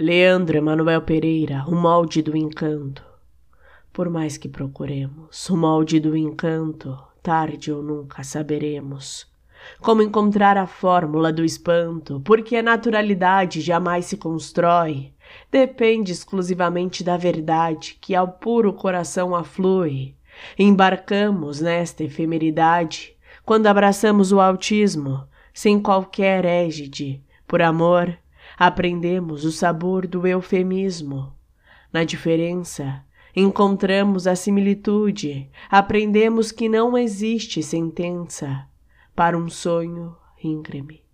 Leandro Emanuel Pereira, o molde do encanto. Por mais que procuremos o molde do encanto, tarde ou nunca saberemos. Como encontrar a fórmula do espanto, porque a naturalidade jamais se constrói, depende exclusivamente da verdade que ao puro coração aflui. Embarcamos nesta efemeridade quando abraçamos o autismo, sem qualquer égide, por amor, aprendemos o sabor do eufemismo. Na diferença, encontramos a similitude, aprendemos que não existe sentença para um sonho íngreme.